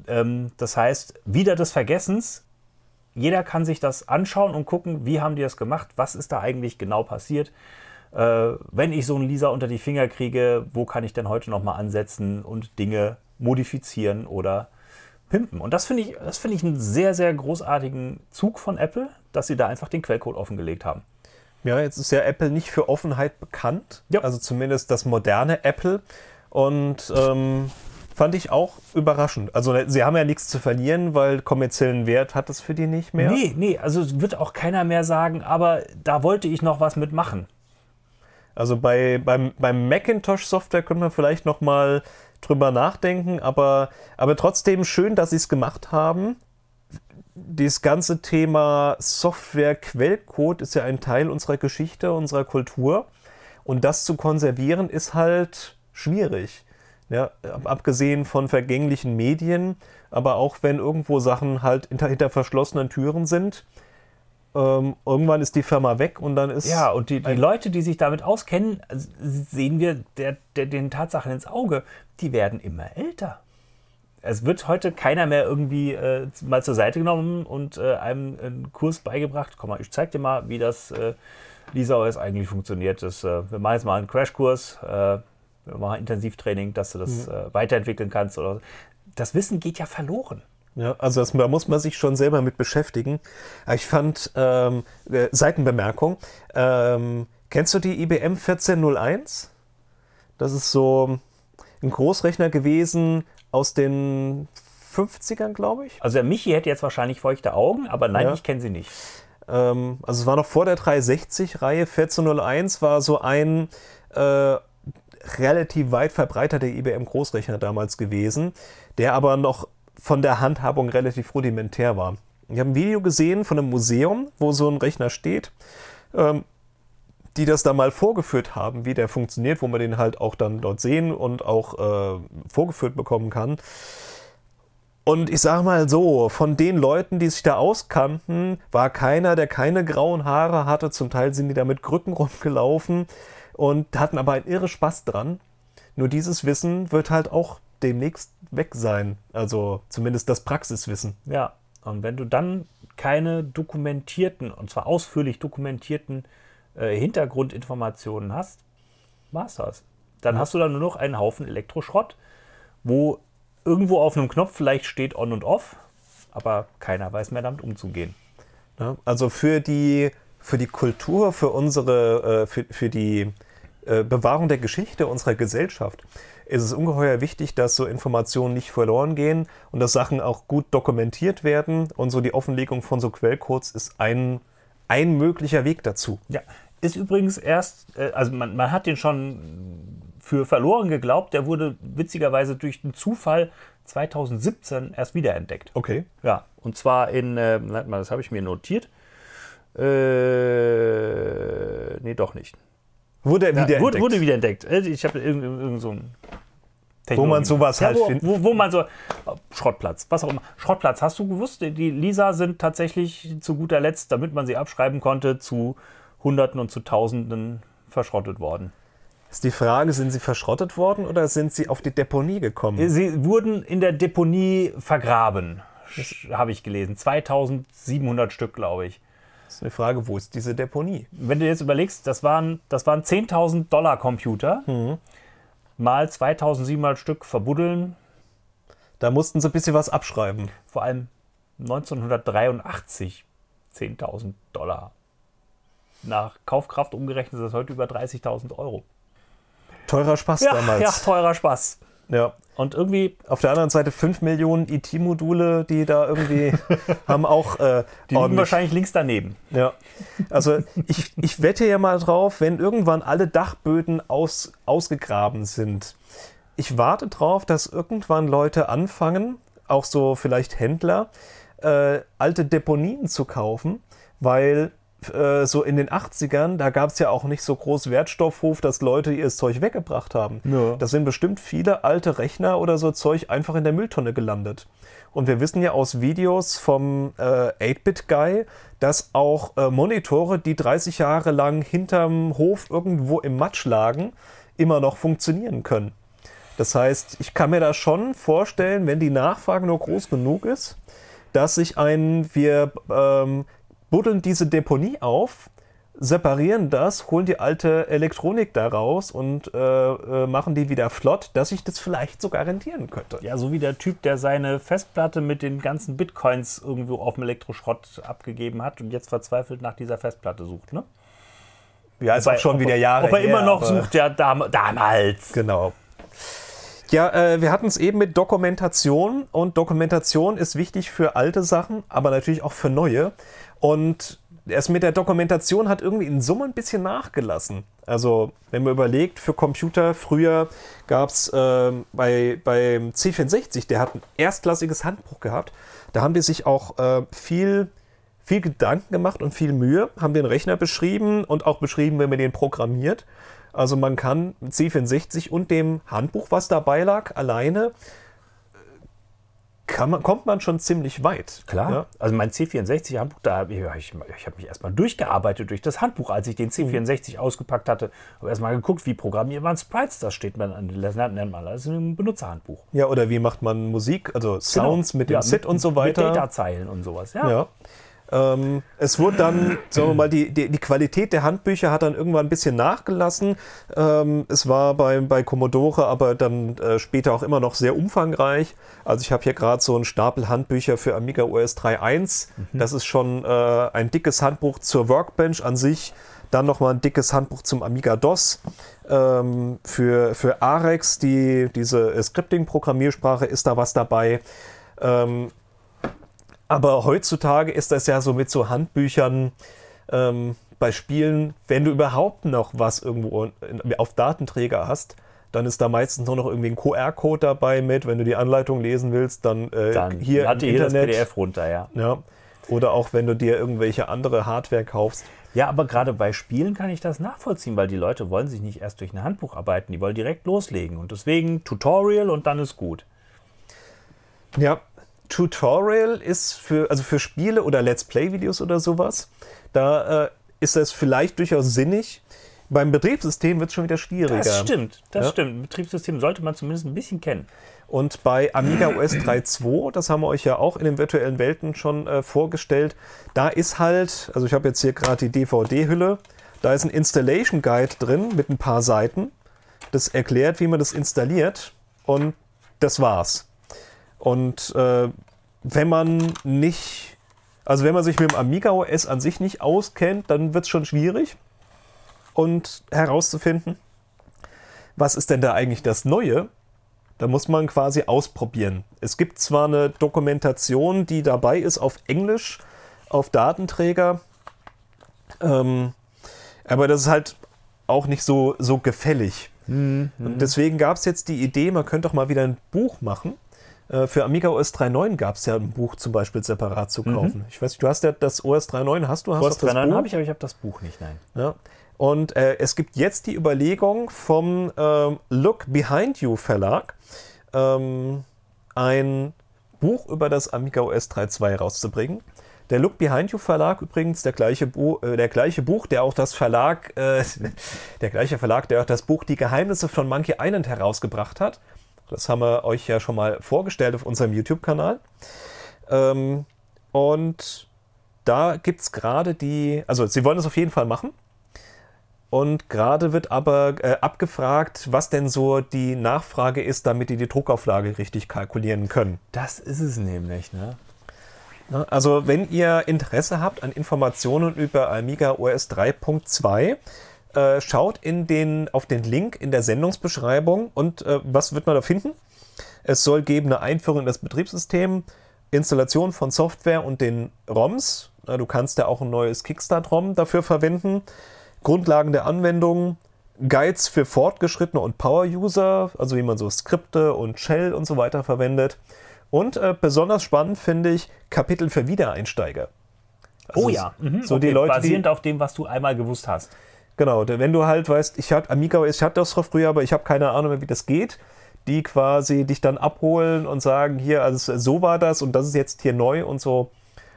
Ähm, das heißt, wieder des Vergessens. Jeder kann sich das anschauen und gucken, wie haben die das gemacht, was ist da eigentlich genau passiert. Äh, wenn ich so einen Lisa unter die Finger kriege, wo kann ich denn heute nochmal ansetzen und Dinge modifizieren oder pimpen? Und das finde ich, das finde ich einen sehr, sehr großartigen Zug von Apple, dass sie da einfach den Quellcode offengelegt haben. Ja, jetzt ist ja Apple nicht für Offenheit bekannt. Ja. Also zumindest das moderne Apple. Und ähm, fand ich auch überraschend. Also sie haben ja nichts zu verlieren, weil kommerziellen Wert hat es für die nicht mehr. Nee, nee, also wird auch keiner mehr sagen, aber da wollte ich noch was mitmachen. Also bei, beim, beim Macintosh-Software könnte man vielleicht noch mal drüber nachdenken, aber, aber trotzdem schön, dass sie es gemacht haben. Dieses ganze Thema Software-Quellcode ist ja ein Teil unserer Geschichte, unserer Kultur. Und das zu konservieren ist halt schwierig. Ja, ab- abgesehen von vergänglichen Medien, aber auch wenn irgendwo Sachen halt hinter, hinter verschlossenen Türen sind, ähm, irgendwann ist die Firma weg und dann ist Ja, und die, die Leute, die sich damit auskennen, sehen wir der, der, den Tatsachen ins Auge, die werden immer älter. Es wird heute keiner mehr irgendwie äh, mal zur Seite genommen und äh, einem einen Kurs beigebracht. Komm mal, ich zeig dir mal, wie das äh, Lisa OS eigentlich funktioniert. Das, äh, wir machen jetzt mal einen Crashkurs, äh, wir machen Intensivtraining, dass du das äh, weiterentwickeln kannst. Oder so. Das Wissen geht ja verloren. Ja, also das, da muss man sich schon selber mit beschäftigen. Ich fand, ähm, äh, Seitenbemerkung, ähm, kennst du die IBM 1401? Das ist so ein Großrechner gewesen aus den 50ern, glaube ich. Also der Michi hätte jetzt wahrscheinlich feuchte Augen, aber nein, Ja. ich kenne sie nicht. Ähm, also es war noch vor der 360-Reihe. 1401 war so ein äh, relativ weit verbreiteter IBM-Großrechner damals gewesen, der aber noch von der Handhabung relativ rudimentär war. Ich habe ein Video gesehen von einem Museum, wo so ein Rechner steht, ähm, die das da mal vorgeführt haben, wie der funktioniert, wo man den halt auch dann dort sehen und auch äh, vorgeführt bekommen kann. Und ich sage mal so, von den Leuten, die sich da auskannten, war keiner, der keine grauen Haare hatte. Zum Teil sind die da mit Krücken rumgelaufen und hatten aber einen irre Spaß dran. Nur dieses Wissen wird halt auch demnächst weg sein. Also zumindest das Praxiswissen. Ja, und wenn du dann keine dokumentierten, und zwar ausführlich dokumentierten äh, Hintergrundinformationen hast, war's das. Dann hast du dann nur noch einen Haufen Elektroschrott, wo irgendwo auf einem Knopf vielleicht steht On und Off, aber keiner weiß mehr damit umzugehen. Ja, also für die für die Kultur, für unsere, äh, für, für die äh, Bewahrung der Geschichte unserer Gesellschaft ist es ungeheuer wichtig, dass so Informationen nicht verloren gehen und dass Sachen auch gut dokumentiert werden. Und so die Offenlegung von so Quellcodes ist ein, ein möglicher Weg dazu. Ja, ist übrigens erst, äh, also man, man hat den schon für verloren geglaubt, der wurde witzigerweise durch den Zufall 2017 erst wiederentdeckt. Okay. Ja, und zwar in, äh, warte mal, das habe ich mir notiert. Äh, nee, doch nicht. Wurde er Ja, wieder wurde, wurde wieder entdeckt. Äh, Ich habe irgend, irgend so ein Wo man sowas ja, halt wo, findet. wo, wo man so Schrottplatz, was auch immer. Schrottplatz, hast du gewusst, die Lisa sind tatsächlich zu guter Letzt, damit man sie abschreiben konnte, zu Hunderten und zu Tausenden verschrottet worden. Ist die Frage, sind sie verschrottet worden oder sind sie auf die Deponie gekommen? Sie wurden in der Deponie vergraben, habe ich gelesen. 2700 Stück, glaube ich. Das ist eine Frage, wo ist diese Deponie? Wenn du jetzt überlegst, das waren, das waren 10.000 Dollar Computer, mal 2700 Stück verbuddeln, Da mussten sie ein bisschen was abschreiben. vor allem 1983 10.000 Dollar. Nach Kaufkraft umgerechnet ist das heute über 30.000 Euro. Teurer Spaß Ja, damals. ja, teurer Spaß. Ja. Und irgendwie, Auf der anderen Seite 5 Millionen IT-Module, die da irgendwie haben auch äh, die liegen wahrscheinlich links daneben. Ja. Also ich, ich wette ja mal drauf, wenn irgendwann alle Dachböden aus, ausgegraben sind. Ich warte drauf, dass irgendwann Leute anfangen, auch so vielleicht Händler, äh, alte Deponien zu kaufen, weil äh, so in den 80ern, da gab es ja auch nicht so groß Wertstoffhof, dass Leute ihr Zeug weggebracht haben. Ja. Da sind bestimmt viele alte Rechner oder so Zeug einfach in der Mülltonne gelandet. Und wir wissen ja aus Videos vom äh, 8-Bit-Guy, dass auch äh, Monitore, die 30 Jahre lang hinterm Hof irgendwo im Matsch lagen, immer noch funktionieren können. Das heißt, ich kann mir da schon vorstellen, wenn die Nachfrage nur groß genug ist, dass sich ein, wir ähm, buddeln diese Deponie auf, separieren das, holen die alte Elektronik da raus und äh, äh, machen die wieder flott, dass sich das vielleicht sogar rentieren könnte. Ja, so wie der Typ, der seine Festplatte mit den ganzen Bitcoins irgendwo auf dem Elektroschrott abgegeben hat und jetzt verzweifelt nach dieser Festplatte sucht, ne? Ja, ist auch schon ob, wieder Jahre Ob er immer her, noch aber- sucht, ja, dam damals. Genau. Ja, äh, wir hatten es eben mit Dokumentation und Dokumentation ist wichtig für alte Sachen, aber natürlich auch für neue. Und es mit der Dokumentation hat irgendwie in Summe ein bisschen nachgelassen. Also, wenn man überlegt, für Computer früher gab es äh, bei, beim C64, der hat ein erstklassiges Handbuch gehabt. Da haben die sich auch äh, viel, viel Gedanken gemacht und viel Mühe, haben den Rechner beschrieben und auch beschrieben, wenn man den programmiert. Also man kann mit C64 und dem Handbuch, was dabei lag, alleine, man, kommt man schon ziemlich weit. Klar. Ja? Also mein C64-Handbuch, da habe ich, ich, ich habe mich erstmal durchgearbeitet durch das Handbuch, als ich den C64 ausgepackt hatte. Habe erstmal geguckt, wie programmiert man Sprites. Das steht man, das nennt man alles im Benutzerhandbuch. ja, oder wie macht man Musik, also Sounds mit dem Ja, SID und so weiter. Mit Datazeilen und sowas, ja. Ja. Ähm, es wurde dann, sagen wir mal, die, die, die Qualität der Handbücher hat dann irgendwann ein bisschen nachgelassen. Ähm, es war bei, bei Commodore aber dann äh, später auch immer noch sehr umfangreich. Also ich habe hier gerade so einen Stapel Handbücher für Amiga OS 3.1. Das ist schon äh, ein dickes Handbuch zur Workbench an sich. Dann nochmal ein dickes Handbuch zum Amiga DOS. Ähm, für, für Arex, die, diese Scripting-Programmiersprache, ist da was dabei. Ähm, aber heutzutage ist das ja so mit so Handbüchern ähm, bei Spielen, wenn du überhaupt noch was irgendwo in, auf Datenträger hast, dann ist da meistens nur noch irgendwie ein QR-Code dabei mit. Wenn du die Anleitung lesen willst, dann, äh, Dann hier im ihr das Internet. PDF runter, ja. Ja. Oder auch wenn du dir irgendwelche andere Hardware kaufst. Ja, aber gerade bei Spielen kann ich das nachvollziehen, weil die Leute wollen sich nicht erst durch ein Handbuch arbeiten, die wollen direkt loslegen. Und deswegen Tutorial und dann ist gut. Ja, Tutorial ist für, also für Spiele oder Let's Play-Videos oder sowas, da äh, ist das vielleicht durchaus sinnig. Beim Betriebssystem wird es schon wieder schwieriger. Das stimmt, das Ja. stimmt. Ein Betriebssystem sollte man zumindest ein bisschen kennen. Und bei Amiga OS 3.2, das haben wir euch ja auch in den virtuellen Welten schon äh, vorgestellt, da ist halt, also ich habe jetzt hier gerade die DVD-Hülle, da ist ein Installation Guide drin mit ein paar Seiten. Das erklärt, wie man das installiert und das war's. Und äh, wenn man nicht Also wenn man sich mit dem Amiga OS an sich nicht auskennt, dann wird es schon schwierig und herauszufinden, was ist denn da eigentlich das Neue? Da muss man quasi ausprobieren. Es gibt zwar eine Dokumentation, die dabei ist auf Englisch, auf Datenträger, ähm, aber das ist halt auch nicht so, so gefällig. Und deswegen gab es jetzt die Idee, man könnte doch mal wieder ein Buch machen. Äh, Für Amiga OS 3.9 gab es ja ein Buch zum Beispiel separat zu kaufen. Ich weiß nicht, du hast ja das OS 3.9, hast du? Hast OS du das 3.9 Buch? habe ich, aber ich habe das Buch nicht, nein. Ja. Und äh, es gibt jetzt die Überlegung vom ähm, Look Behind You Verlag, ähm, ein Buch über das Amiga OS 3.2 rauszubringen. Der Look Behind You Verlag übrigens der gleiche, Bu äh, der gleiche Buch, der auch das Verlag, äh, der gleiche Verlag, der auch das Buch Die Geheimnisse von Monkey Island herausgebracht hat. Das haben wir euch ja schon mal vorgestellt auf unserem YouTube-Kanal. Ähm, und da gibt es gerade die, also sie wollen es auf jeden Fall machen. Und gerade wird aber äh, abgefragt, was denn so die Nachfrage ist, damit die die Druckauflage richtig kalkulieren können. Das ist es nämlich, ne? Also wenn ihr Interesse habt an Informationen über Amiga OS 3.2, äh, schaut in den, auf den Link in der Sendungsbeschreibung und äh, was wird man da finden? Es soll geben eine Einführung in das Betriebssystem, Installation von Software und den ROMs. Ja, Du kannst ja auch ein neues Kickstart-ROM dafür verwenden. Grundlagen der Anwendung, Guides für Fortgeschrittene und Power-User, also wie man so Skripte und Shell und so weiter verwendet. Und äh, besonders spannend finde ich Kapitel für Wiedereinsteiger. Also oh ja, mhm. so die okay, Leute, die, basierend auf dem, was du einmal gewusst hast. Genau, wenn du halt weißt, ich hatte Amiga, ich hatte das früher, aber ich habe keine Ahnung mehr, wie das geht, die quasi dich dann abholen und sagen, hier, also so war das und das ist jetzt hier neu und so.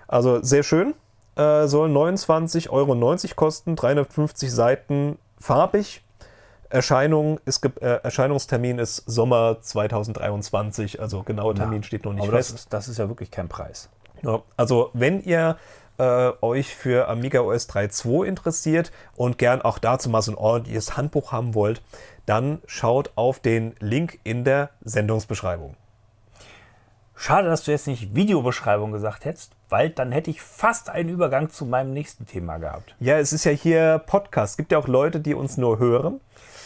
Also sehr schön. Äh, soll 29,90 Euro kosten, 350 Seiten farbig. Erscheinung ist, äh, Erscheinungstermin ist Sommer 2023, also genauer Termin steht noch nicht Aber das fest. ist, das ist ja wirklich kein Preis. Ja, also wenn ihr äh, euch für Amiga OS 3.2 interessiert und gern auch dazu mal so ein ordentliches Handbuch haben wollt, dann schaut auf den Link in der Sendungsbeschreibung. Schade, dass du jetzt nicht Videobeschreibung gesagt hättest, weil dann hätte ich fast einen Übergang zu meinem nächsten Thema gehabt. Ja, es ist ja hier Podcast. Es gibt ja auch Leute, die uns nur hören.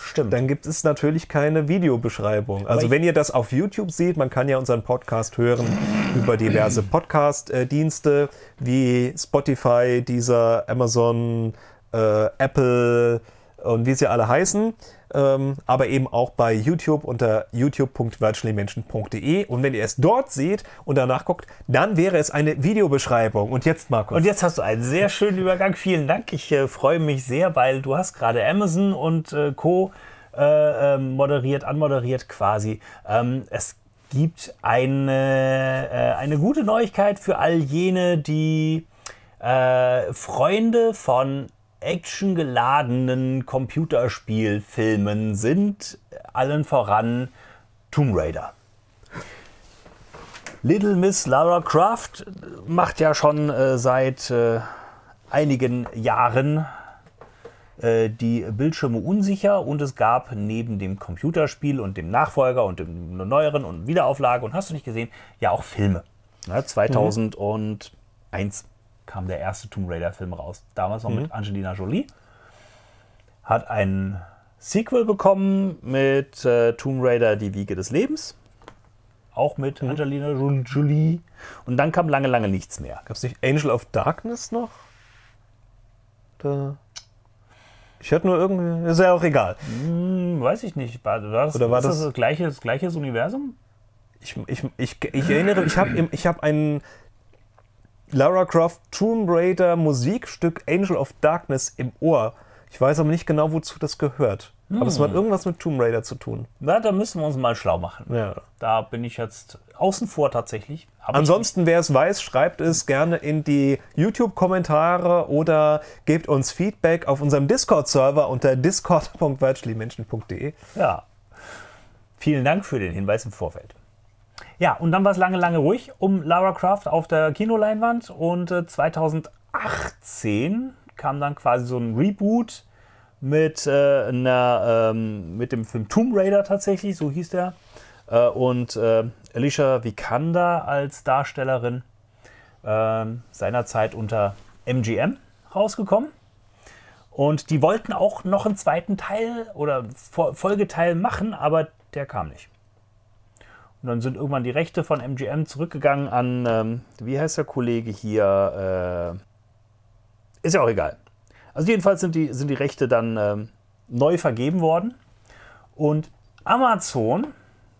Stimmt. Dann gibt es natürlich keine Videobeschreibung. Also wenn ihr das auf YouTube seht, man kann ja unseren Podcast hören über diverse Podcast-Dienste wie Spotify, dieser Amazon, äh, Apple und wie sie alle heißen. Ähm, aber eben auch bei YouTube unter youtube.virtuallymenschen.de. Und wenn ihr es dort seht und danach guckt, dann wäre es eine Videobeschreibung. Und jetzt, Markus. Und jetzt hast du einen sehr schönen Übergang. Vielen Dank. Ich äh, freue mich sehr, weil du hast gerade Amazon und äh, Co. Äh, ähm, moderiert, anmoderiert quasi. Ähm, es gibt eine, äh, eine gute Neuigkeit für all jene, die äh, Freunde von actiongeladenen Computerspielfilmen sind. Allen voran Tomb Raider. Little Miss Lara Croft macht ja schon äh, seit äh, einigen Jahren äh, die Bildschirme unsicher und es gab neben dem Computerspiel und dem Nachfolger und dem neueren und Wiederauflage und hast du nicht gesehen, ja auch Filme. Ja, 2001 kam der erste Tomb Raider Film raus, damals noch mit Angelina Jolie. Hat ein Sequel bekommen mit äh, Tomb Raider Die Wiege des Lebens. Auch mit Angelina Jo- Jolie. Und dann kam lange, lange nichts mehr. Gab es nicht Angel of Darkness noch? Da. Ich hatte nur irgendwie. Ist ja auch egal. Hm, weiß ich nicht. War, das, Oder war ist das das- das gleiche, das gleiche Universum? Ich, ich, ich, ich erinnere, ich habe ich hab ein Lara Croft Tomb Raider Musikstück Angel of Darkness im Ohr. Ich weiß aber nicht genau, wozu das gehört. Aber es hat irgendwas mit Tomb Raider zu tun. Na, da müssen wir uns mal schlau machen. Ja. Da bin ich jetzt außen vor tatsächlich. Hab Ansonsten, wer es weiß, schreibt es gerne in die YouTube-Kommentare oder gebt uns Feedback auf unserem Discord-Server unter discord.virtuallymenschen.de. Ja. Vielen Dank für den Hinweis im Vorfeld. Ja, und dann war es lange, lange ruhig um Lara Croft auf der Kinoleinwand. Und äh, 2018 kam dann quasi so ein Reboot mit, äh, einer, ähm, mit dem Film Tomb Raider tatsächlich, so hieß der. Äh, und äh, Alicia Vikander als Darstellerin. ähm, seinerzeit unter MGM rausgekommen. Und die wollten auch noch einen zweiten Teil oder Fo- Folgeteil machen, aber der kam nicht. Und dann sind irgendwann die Rechte von MGM zurückgegangen an, ähm, wie heißt der Kollege hier? Äh, ist ja auch egal. Also jedenfalls sind die, sind die Rechte dann ähm, neu vergeben worden. Und Amazon,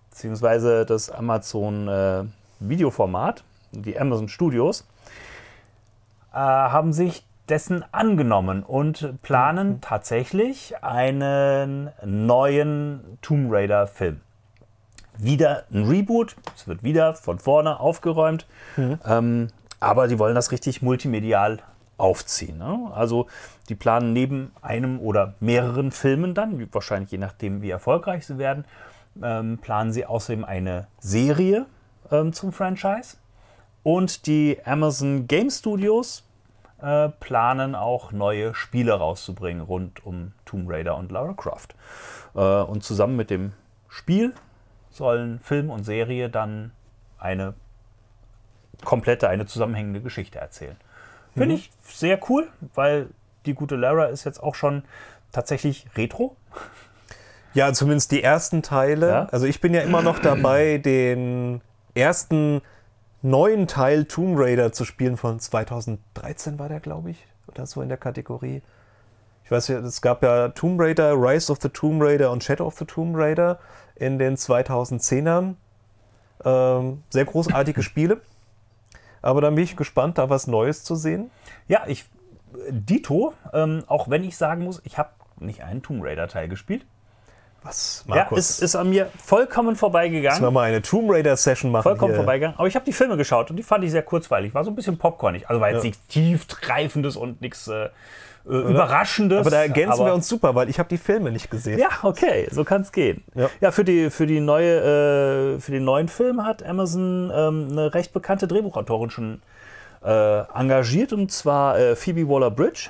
beziehungsweise das Amazon äh, Videoformat, die Amazon Studios, äh, haben sich dessen angenommen und planen tatsächlich einen neuen Tomb Raider Film. Wieder ein Reboot, es wird wieder von vorne aufgeräumt, ähm, aber die wollen das richtig multimedial aufziehen. Ne? Also die planen neben einem oder mehreren Filmen dann, wahrscheinlich je nachdem wie erfolgreich sie werden, ähm, planen sie außerdem eine Serie ähm, zum Franchise. Und die Amazon Game Studios äh, planen auch neue Spiele rauszubringen rund um Tomb Raider und Lara Croft. Äh, und zusammen mit dem Spiel sollen Film und Serie dann eine komplette, eine zusammenhängende Geschichte erzählen. Finde ich sehr cool, weil die gute Lara ist jetzt auch schon tatsächlich retro. Ja, zumindest die ersten Teile. Ja. Also ich bin ja immer noch dabei, den ersten neuen Teil Tomb Raider zu spielen von 2013 war der, glaube ich, oder so in der Kategorie. Ich weiß ja, es gab ja Tomb Raider, Rise of the Tomb Raider und Shadow of the Tomb Raider in den 2010ern. Ähm, sehr großartige Spiele. Aber dann bin ich gespannt, da was Neues zu sehen. Ja, ich, Dito, ähm, auch wenn ich sagen muss, ich habe nicht einen Tomb Raider Teil gespielt. Was, Ja, ist, ist an mir vollkommen vorbeigegangen. Sollen wir mal eine Tomb Raider Session machen? Vollkommen hier? vorbeigegangen. Aber ich habe die Filme geschaut und die fand ich sehr kurzweilig. War so ein bisschen popcornig. Also war jetzt Ja. nichts tiefgreifendes und nichts äh, äh, Überraschendes. Aber da ergänzen aber- wir uns super, weil ich habe die Filme nicht gesehen. Ja, okay, so kann es gehen. Ja. für, die, für, die neue, äh, für den neuen Film hat Amazon ähm, eine recht bekannte Drehbuchautorin schon äh, engagiert, und zwar äh, Phoebe Waller-Bridge.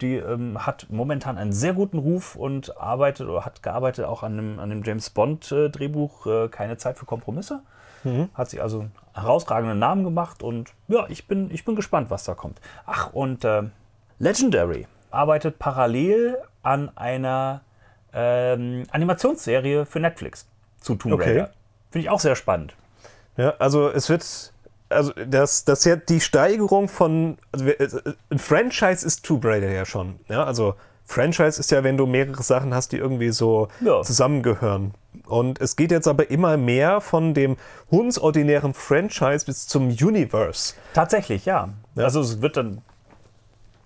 Die ähm, hat momentan einen sehr guten Ruf und arbeitet oder hat gearbeitet auch an dem, an dem James Bond-Drehbuch äh, Keine Zeit für Kompromisse. Hat sich also einen herausragenden Namen gemacht und ja, ich bin, ich bin gespannt, was da kommt. Ach, und äh, Legendary arbeitet parallel an einer ähm, Animationsserie für Netflix zu Tomb Okay. Raider. Finde ich auch sehr spannend. Ja, also es wird, also das, das ist ja die Steigerung von, also ein Franchise ist Tomb Raider ja schon. Ja, also Franchise ist ja, wenn du mehrere Sachen hast, die irgendwie so Ja. zusammengehören. Und es geht jetzt aber immer mehr von dem hundsordinären Franchise bis zum Universe. Tatsächlich, ja. Also es wird dann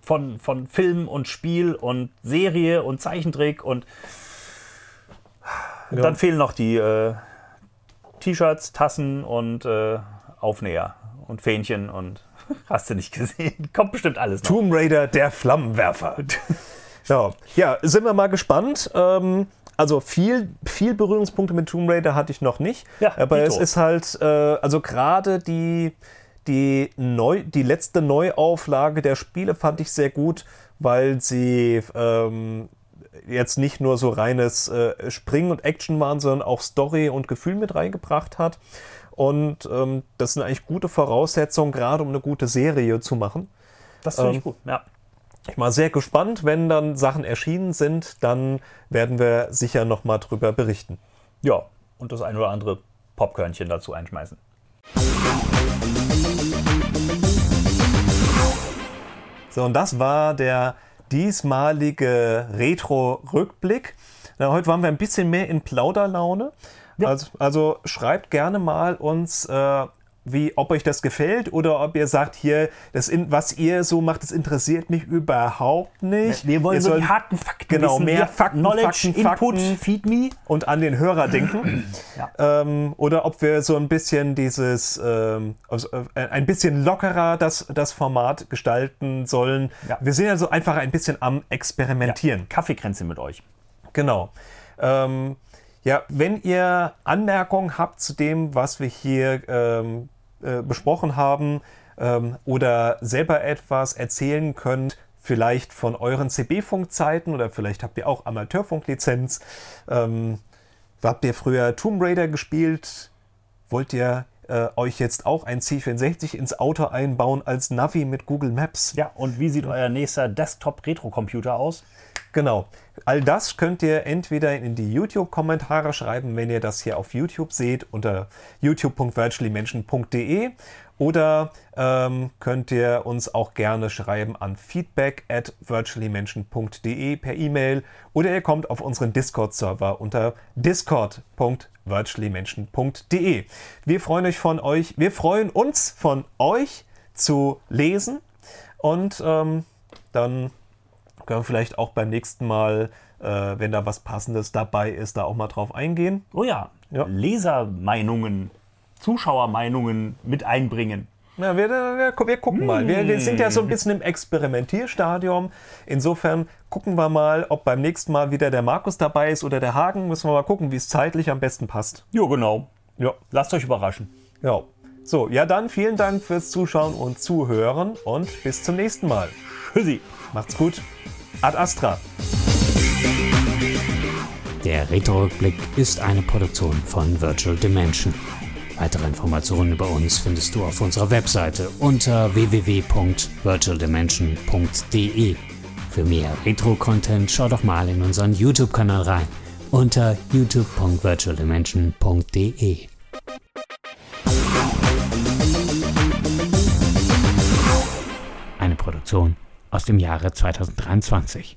von, von Film und Spiel und Serie und Zeichentrick und Ja. dann fehlen noch die äh, T-Shirts, Tassen und äh, Aufnäher und Fähnchen und hast du nicht gesehen. Kommt bestimmt alles noch. Tomb Raider, der Flammenwerfer. ja. ja, sind wir mal gespannt. Ähm, also viel, viel Berührungspunkte mit Tomb Raider hatte ich noch nicht. Ja, aber dito. es ist halt, äh, also gerade die, die, neu, die letzte Neuauflage der Spiele fand ich sehr gut, weil sie ähm, jetzt nicht nur so reines äh, Springen und Action waren, sondern auch Story und Gefühl mit reingebracht hat. Und ähm, das sind eigentlich gute Voraussetzungen, gerade um eine gute Serie zu machen. Das finde Ähm, ich gut. Ja. Ich mal sehr gespannt, wenn dann Sachen erschienen sind, dann werden wir sicher noch mal drüber berichten. ja, und das ein oder andere Popkörnchen dazu einschmeißen. So, und das war der diesmalige Retro-Rückblick. Heute waren wir ein bisschen mehr in Plauderlaune. Also, also schreibt gerne mal uns, äh, wie, ob euch das gefällt oder ob ihr sagt, hier, das in, was ihr so macht, das interessiert mich überhaupt nicht. Wir wollen Ihr so sollt die harten Fakten genau, wissen. mehr Fakten, Knowledge, Fakten, Input, Fakten. feed me. und an den Hörer denken. ähm, oder ob wir so ein bisschen dieses, ähm, also, äh, ein bisschen lockerer das, das Format gestalten sollen. Ja. Wir sind ja so einfach ein bisschen am Experimentieren. Kaffeekränzchen mit euch. Genau. Ähm, ja, wenn ihr Anmerkungen habt zu dem, was wir hier ähm, äh, besprochen haben ähm, oder selber etwas erzählen könnt, vielleicht von euren CB-Funkzeiten oder vielleicht habt ihr auch Amateurfunklizenz. Ähm, habt ihr früher Tomb Raider gespielt? Wollt ihr äh, euch jetzt auch ein C64 ins Auto einbauen als Navi mit Google Maps. Ja, und wie sieht euer nächster Desktop-Retro-Computer aus? Genau. All das könnt ihr entweder in die YouTube-Kommentare schreiben, wenn ihr das hier auf YouTube seht, unter youtube.virtuallymension.de oder ähm, könnt ihr uns auch gerne schreiben an feedback at virtuallymension.de per E-Mail oder ihr kommt auf unseren Discord-Server unter discord.virtuallymension.de. Wir freuen euch von euch, wir freuen uns von euch zu lesen und ähm, dann können wir vielleicht auch beim nächsten Mal, äh, wenn da was Passendes dabei ist, da auch mal drauf eingehen. Oh ja, Ja. Lesermeinungen, Zuschauermeinungen mit einbringen. Ja, wir, wir, wir gucken mal. Wir, wir sind ja so ein bisschen im Experimentierstadium. Insofern gucken wir mal, ob beim nächsten Mal wieder der Markus dabei ist oder der Hagen. Müssen wir mal gucken, wie es zeitlich am besten passt. Jo, genau. Ja, Lasst euch überraschen. ja. So, ja dann vielen Dank fürs Zuschauen und Zuhören und bis zum nächsten Mal. Tschüssi. Macht's gut. Ad Astra. Der Retro-Rückblick ist eine Produktion von Virtual Dimension. Weitere Informationen über uns findest du auf unserer Webseite unter www.virtualdimension.de. Für mehr Retro-Content schau doch mal in unseren YouTube-Kanal rein unter youtube.virtualdimension.de. Produktion aus dem Jahre 2023.